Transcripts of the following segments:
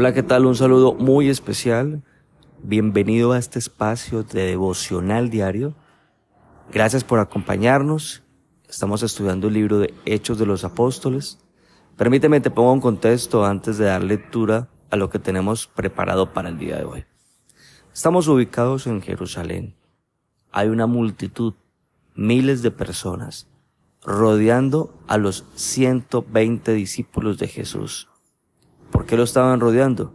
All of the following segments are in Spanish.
Hola, ¿qué tal? Un saludo muy especial. Bienvenido a este espacio de devocional diario. Gracias por acompañarnos. Estamos estudiando el libro de Hechos de los Apóstoles. Permíteme te pongo un contexto antes de dar lectura a lo que tenemos preparado para el día de hoy. Estamos ubicados en Jerusalén. Hay una multitud, miles de personas, rodeando a los 120 discípulos de Jesús. ¿Por qué lo estaban rodeando?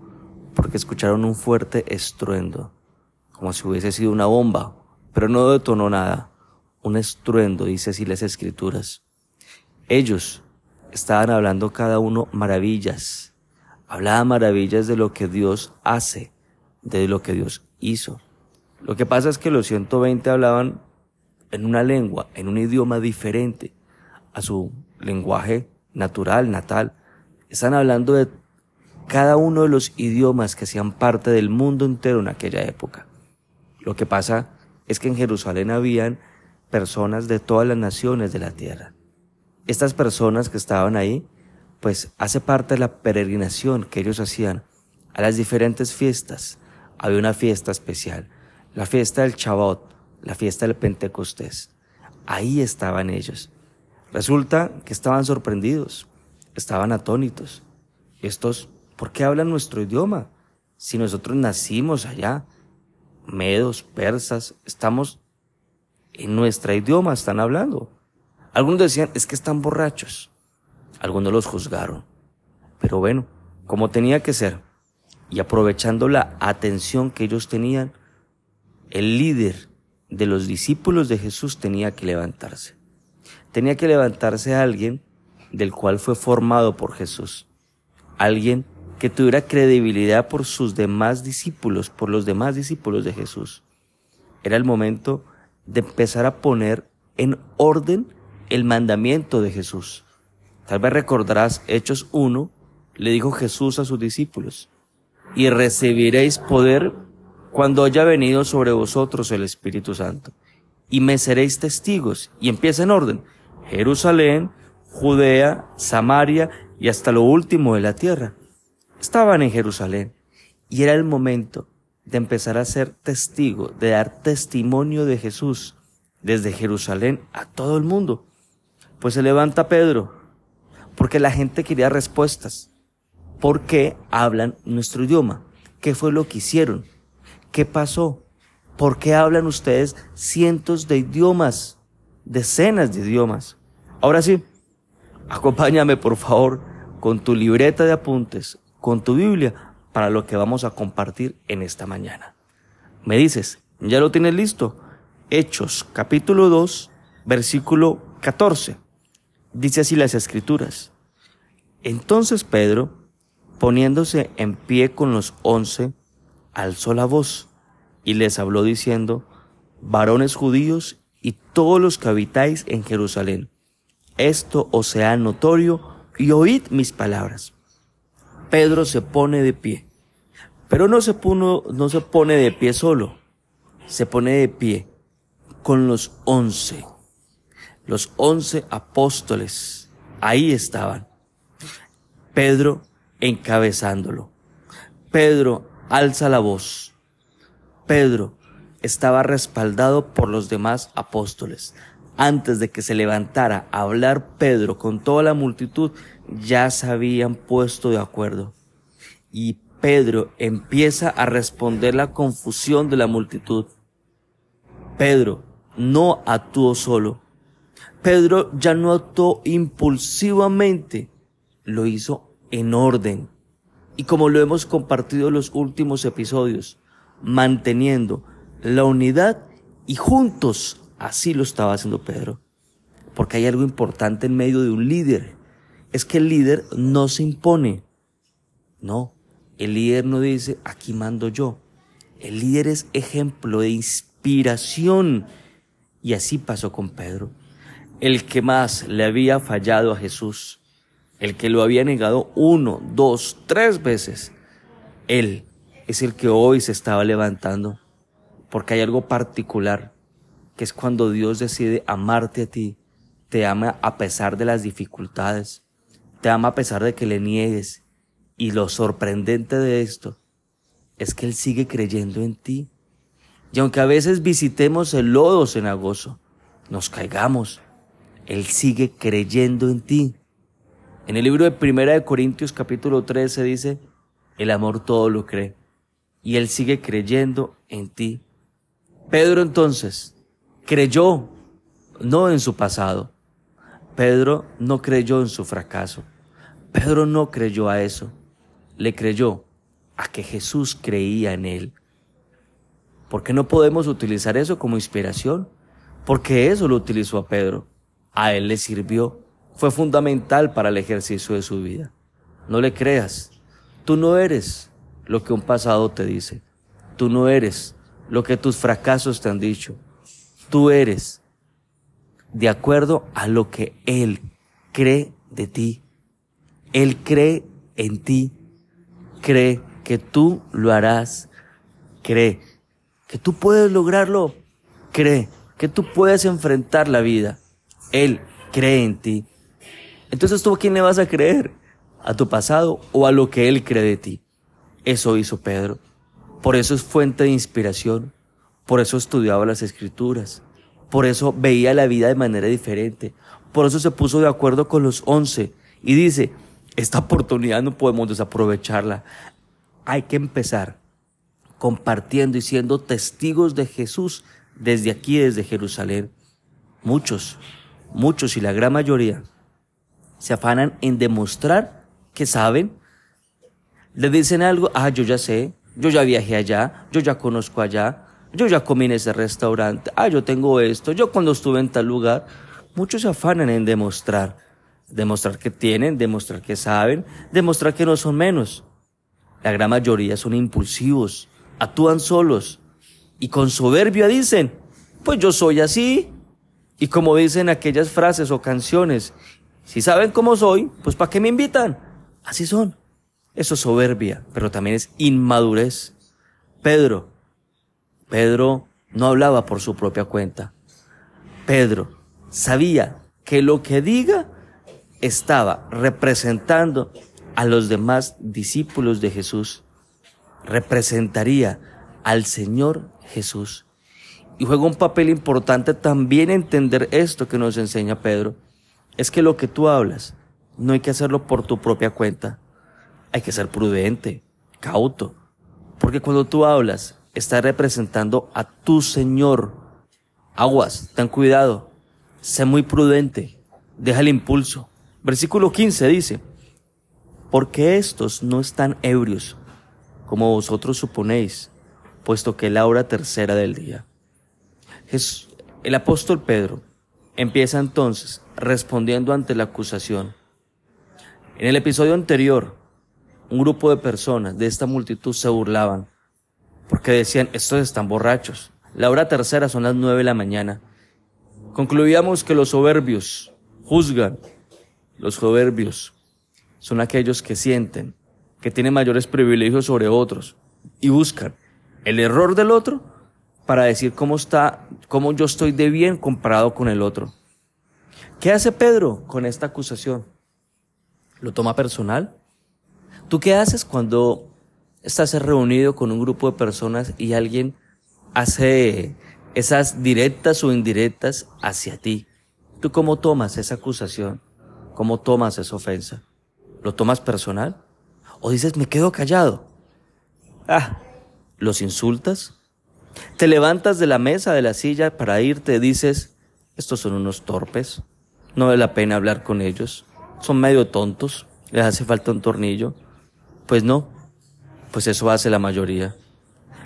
Porque escucharon un fuerte estruendo, como si hubiese sido una bomba, pero no detonó nada. Un estruendo, dice así las escrituras. Ellos estaban hablando cada uno maravillas. Hablaban maravillas de lo que Dios hace, de lo que Dios hizo. Lo que pasa es que los 120 hablaban en una lengua, en un idioma diferente a su lenguaje natural, natal. Están hablando de cada uno de los idiomas que hacían parte del mundo entero en aquella época. Lo que pasa es que en Jerusalén habían personas de todas las naciones de la tierra. Estas personas que estaban ahí, pues hace parte de la peregrinación que ellos hacían a las diferentes fiestas. Había una fiesta especial, la fiesta del Chabot, la fiesta del Pentecostés. Ahí estaban ellos. Resulta que estaban sorprendidos, estaban atónitos. Estos ¿Por qué hablan nuestro idioma? Si nosotros nacimos allá, medos, persas, estamos en nuestro idioma, están hablando. Algunos decían, es que están borrachos. Algunos los juzgaron. Pero bueno, como tenía que ser, y aprovechando la atención que ellos tenían, el líder de los discípulos de Jesús tenía que levantarse. Tenía que levantarse alguien del cual fue formado por Jesús. Alguien que tuviera credibilidad por sus demás discípulos, por los demás discípulos de Jesús. Era el momento de empezar a poner en orden el mandamiento de Jesús. Tal vez recordarás Hechos 1, le dijo Jesús a sus discípulos, y recibiréis poder cuando haya venido sobre vosotros el Espíritu Santo, y me seréis testigos, y empieza en orden, Jerusalén, Judea, Samaria y hasta lo último de la tierra. Estaban en Jerusalén y era el momento de empezar a ser testigo, de dar testimonio de Jesús desde Jerusalén a todo el mundo. Pues se levanta Pedro, porque la gente quería respuestas. ¿Por qué hablan nuestro idioma? ¿Qué fue lo que hicieron? ¿Qué pasó? ¿Por qué hablan ustedes cientos de idiomas, decenas de idiomas? Ahora sí, acompáñame por favor con tu libreta de apuntes con tu Biblia para lo que vamos a compartir en esta mañana. Me dices, ¿ya lo tienes listo? Hechos capítulo 2, versículo 14. Dice así las escrituras. Entonces Pedro, poniéndose en pie con los once, alzó la voz y les habló diciendo, varones judíos y todos los que habitáis en Jerusalén, esto os sea notorio y oíd mis palabras. Pedro se pone de pie. Pero no se, no se pone de pie solo, se pone de pie con los once. Los once apóstoles, ahí estaban. Pedro encabezándolo. Pedro alza la voz. Pedro estaba respaldado por los demás apóstoles. Antes de que se levantara a hablar Pedro con toda la multitud, ya se habían puesto de acuerdo. Y Pedro empieza a responder la confusión de la multitud. Pedro no actuó solo. Pedro ya no actuó impulsivamente, lo hizo en orden. Y como lo hemos compartido en los últimos episodios, manteniendo la unidad y juntos, así lo estaba haciendo Pedro. Porque hay algo importante en medio de un líder es que el líder no se impone. No, el líder no dice, aquí mando yo. El líder es ejemplo de inspiración. Y así pasó con Pedro. El que más le había fallado a Jesús, el que lo había negado uno, dos, tres veces, él es el que hoy se estaba levantando. Porque hay algo particular, que es cuando Dios decide amarte a ti, te ama a pesar de las dificultades, te ama a pesar de que le niegues Y lo sorprendente de esto es que Él sigue creyendo en ti. Y aunque a veces visitemos el lodo cenagoso, nos caigamos, Él sigue creyendo en ti. En el libro de Primera de Corintios capítulo 13 dice, el amor todo lo cree. Y Él sigue creyendo en ti. Pedro entonces creyó no en su pasado. Pedro no creyó en su fracaso. Pedro no creyó a eso. Le creyó a que Jesús creía en él. ¿Por qué no podemos utilizar eso como inspiración? Porque eso lo utilizó a Pedro. A él le sirvió. Fue fundamental para el ejercicio de su vida. No le creas. Tú no eres lo que un pasado te dice. Tú no eres lo que tus fracasos te han dicho. Tú eres de acuerdo a lo que Él cree de ti. Él cree en ti. Cree que tú lo harás. Cree que tú puedes lograrlo. Cree que tú puedes enfrentar la vida. Él cree en ti. Entonces tú a quién le vas a creer? ¿A tu pasado o a lo que Él cree de ti? Eso hizo Pedro. Por eso es fuente de inspiración. Por eso estudiaba las escrituras. Por eso veía la vida de manera diferente. Por eso se puso de acuerdo con los once y dice, esta oportunidad no podemos desaprovecharla. Hay que empezar compartiendo y siendo testigos de Jesús desde aquí, desde Jerusalén. Muchos, muchos y la gran mayoría se afanan en demostrar que saben. Le dicen algo, ah, yo ya sé, yo ya viajé allá, yo ya conozco allá, yo ya comí en ese restaurante, ah, yo tengo esto, yo cuando estuve en tal lugar. Muchos se afanan en demostrar, demostrar que tienen, demostrar que saben, demostrar que no son menos. La gran mayoría son impulsivos, actúan solos y con soberbia dicen, pues yo soy así. Y como dicen aquellas frases o canciones, si saben cómo soy, pues ¿para qué me invitan? Así son. Eso es soberbia, pero también es inmadurez. Pedro, Pedro no hablaba por su propia cuenta. Pedro sabía que lo que diga estaba representando a los demás discípulos de Jesús. Representaría al Señor Jesús. Y juega un papel importante también entender esto que nos enseña Pedro. Es que lo que tú hablas no hay que hacerlo por tu propia cuenta. Hay que ser prudente, cauto. Porque cuando tú hablas, estás representando a tu Señor. Aguas, ten cuidado. Sé muy prudente. Deja el impulso. Versículo 15 dice, porque estos no están ebrios, como vosotros suponéis, puesto que es la hora tercera del día. el apóstol Pedro empieza entonces respondiendo ante la acusación. En el episodio anterior, un grupo de personas de esta multitud se burlaban, porque decían, estos están borrachos. La hora tercera son las nueve de la mañana. Concluíamos que los soberbios juzgan. Los soberbios son aquellos que sienten que tienen mayores privilegios sobre otros y buscan el error del otro para decir cómo está, cómo yo estoy de bien comparado con el otro. ¿Qué hace Pedro con esta acusación? ¿Lo toma personal? ¿Tú qué haces cuando estás reunido con un grupo de personas y alguien hace esas directas o indirectas hacia ti? ¿Tú cómo tomas esa acusación? ¿Cómo tomas esa ofensa? ¿Lo tomas personal? ¿O dices, me quedo callado? Ah, ¿los insultas? ¿Te levantas de la mesa, de la silla para irte? Dices, estos son unos torpes, no vale la pena hablar con ellos, son medio tontos, les hace falta un tornillo. Pues no, pues eso hace la mayoría.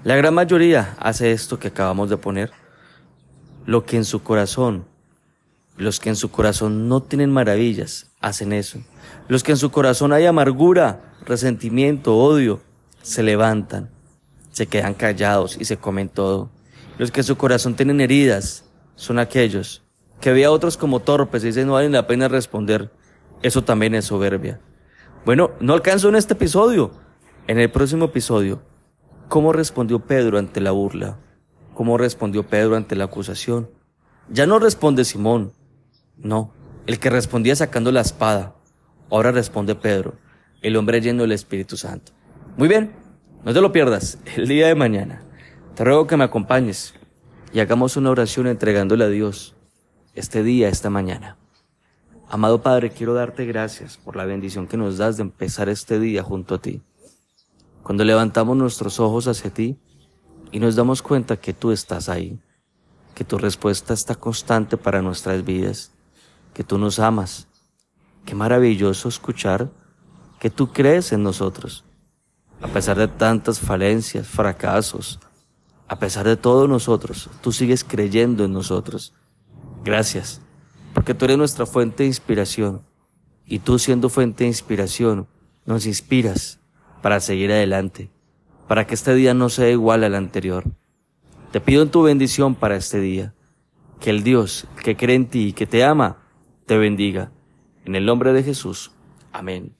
La gran mayoría hace esto que acabamos de poner. Lo que en su corazón, los que en su corazón no tienen maravillas, hacen eso. Los que en su corazón hay amargura, resentimiento, odio, se levantan, se quedan callados y se comen todo. Los que en su corazón tienen heridas son aquellos que ve a otros como torpes y dicen no vale la pena responder. Eso también es soberbia. Bueno, no alcanzo en este episodio. En el próximo episodio, ¿cómo respondió Pedro ante la burla? ¿Cómo respondió Pedro ante la acusación? Ya no responde Simón. No, el que respondía sacando la espada. Ahora responde Pedro, el hombre lleno del Espíritu Santo. Muy bien, no te lo pierdas el día de mañana. Te ruego que me acompañes y hagamos una oración entregándole a Dios este día, esta mañana. Amado Padre, quiero darte gracias por la bendición que nos das de empezar este día junto a ti. Cuando levantamos nuestros ojos hacia ti y nos damos cuenta que tú estás ahí, que tu respuesta está constante para nuestras vidas, que tú nos amas. Qué maravilloso escuchar que tú crees en nosotros. A pesar de tantas falencias, fracasos, a pesar de todo nosotros, tú sigues creyendo en nosotros. Gracias, porque tú eres nuestra fuente de inspiración. Y tú siendo fuente de inspiración, nos inspiras para seguir adelante, para que este día no sea igual al anterior. Te pido en tu bendición para este día, que el Dios que cree en ti y que te ama, te bendiga. En el nombre de Jesús. Amén.